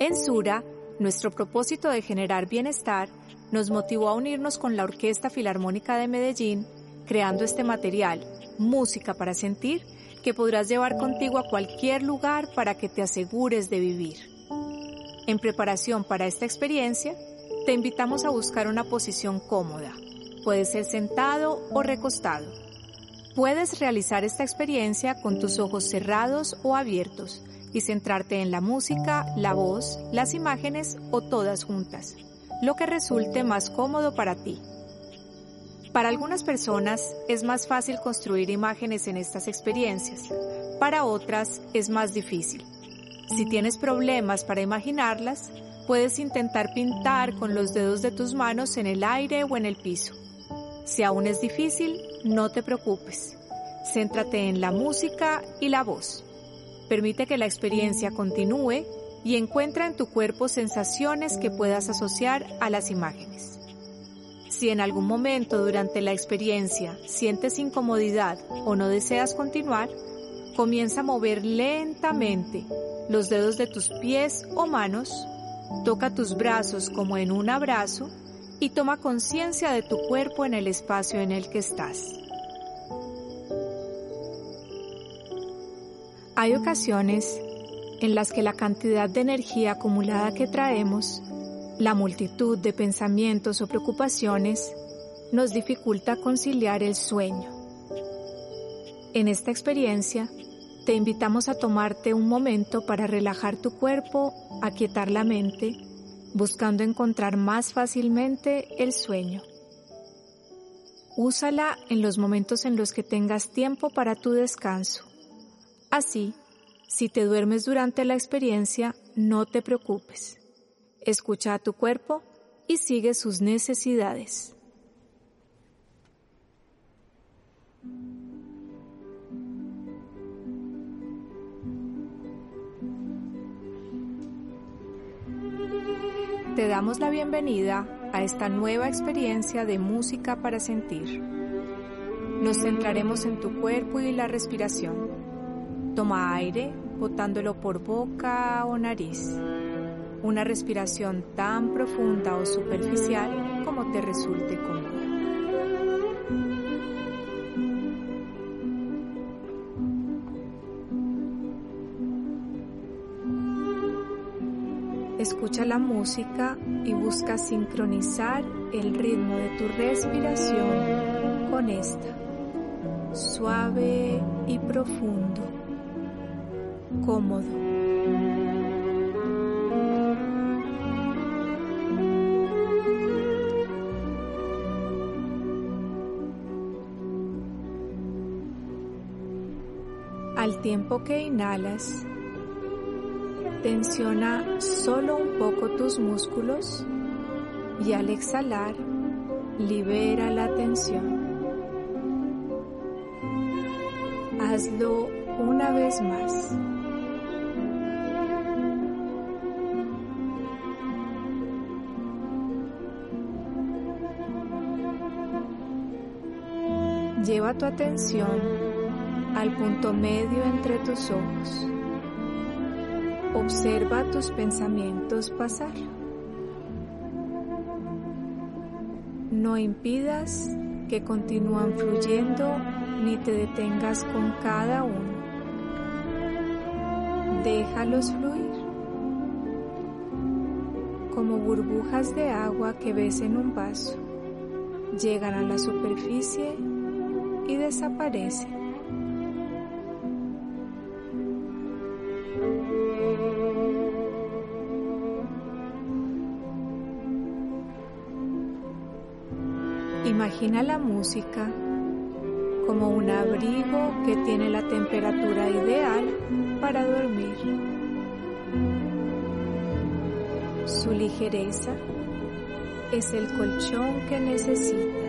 En Sura, nuestro propósito de generar bienestar nos motivó a unirnos con la Orquesta Filarmónica de Medellín, creando este material, Música para Sentir, que podrás llevar contigo a cualquier lugar para que te asegures de vivir. En preparación para esta experiencia, te invitamos a buscar una posición cómoda. Puede ser sentado o recostado. Puedes realizar esta experiencia con tus ojos cerrados o abiertos y centrarte en la música, la voz, las imágenes o todas juntas, lo que resulte más cómodo para ti. Para algunas personas es más fácil construir imágenes en estas experiencias, para otras es más difícil. Si tienes problemas para imaginarlas, puedes intentar pintar con los dedos de tus manos en el aire o en el piso. Si aún es difícil, no te preocupes. Céntrate en la música y la voz. Permite que la experiencia continúe y encuentra en tu cuerpo sensaciones que puedas asociar a las imágenes. Si en algún momento durante la experiencia sientes incomodidad o no deseas continuar, comienza a mover lentamente los dedos de tus pies o manos, toca tus brazos como en un abrazo y toma conciencia de tu cuerpo en el espacio en el que estás. Hay ocasiones en las que la cantidad de energía acumulada que traemos la multitud de pensamientos o preocupaciones nos dificulta conciliar el sueño. En esta experiencia, te invitamos a tomarte un momento para relajar tu cuerpo, aquietar la mente, buscando encontrar más fácilmente el sueño. Úsala en los momentos en los que tengas tiempo para tu descanso. Así, si te duermes durante la experiencia, no te preocupes. Escucha a tu cuerpo y sigue sus necesidades. Te damos la bienvenida a esta nueva experiencia de música para sentir. Nos centraremos en tu cuerpo y la respiración. Toma aire botándolo por boca o nariz una respiración tan profunda o superficial como te resulte cómoda. Escucha la música y busca sincronizar el ritmo de tu respiración con esta, suave y profundo, cómodo. Al tiempo que inhalas, tensiona solo un poco tus músculos y al exhalar, libera la tensión. Hazlo una vez más. Lleva tu atención al punto medio entre tus ojos. Observa tus pensamientos pasar. No impidas que continúan fluyendo ni te detengas con cada uno. Déjalos fluir como burbujas de agua que ves en un vaso. Llegan a la superficie y desaparecen. Imagina la música como un abrigo que tiene la temperatura ideal para dormir. Su ligereza es el colchón que necesitas.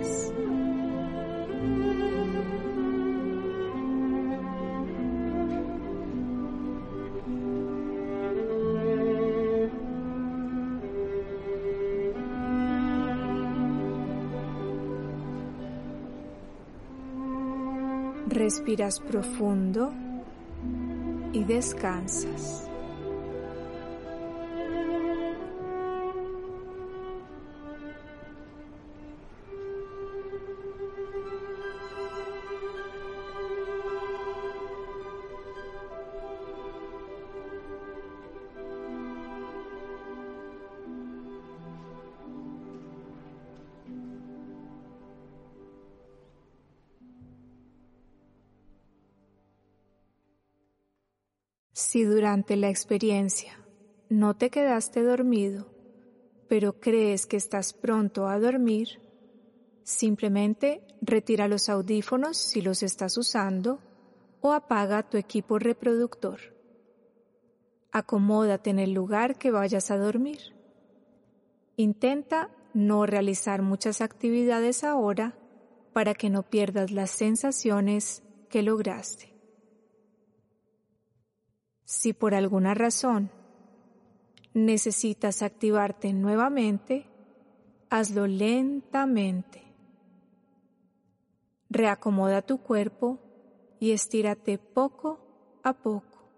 Respiras profundo y descansas. Si durante la experiencia no te quedaste dormido, pero crees que estás pronto a dormir, simplemente retira los audífonos si los estás usando o apaga tu equipo reproductor. Acomódate en el lugar que vayas a dormir. Intenta no realizar muchas actividades ahora para que no pierdas las sensaciones que lograste. Si por alguna razón necesitas activarte nuevamente, hazlo lentamente. Reacomoda tu cuerpo y estírate poco a poco.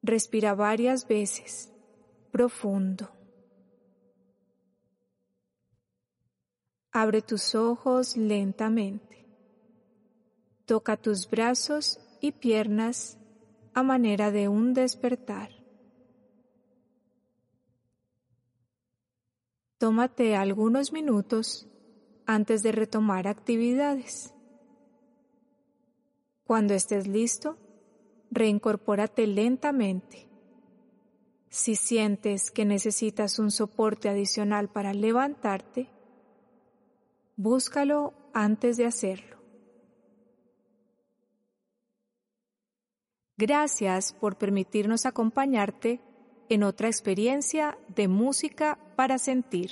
Respira varias veces, profundo. Abre tus ojos lentamente. Toca tus brazos y piernas a manera de un despertar. Tómate algunos minutos antes de retomar actividades. Cuando estés listo, reincorpórate lentamente. Si sientes que necesitas un soporte adicional para levantarte, búscalo antes de hacerlo. Gracias por permitirnos acompañarte en otra experiencia de música para sentir.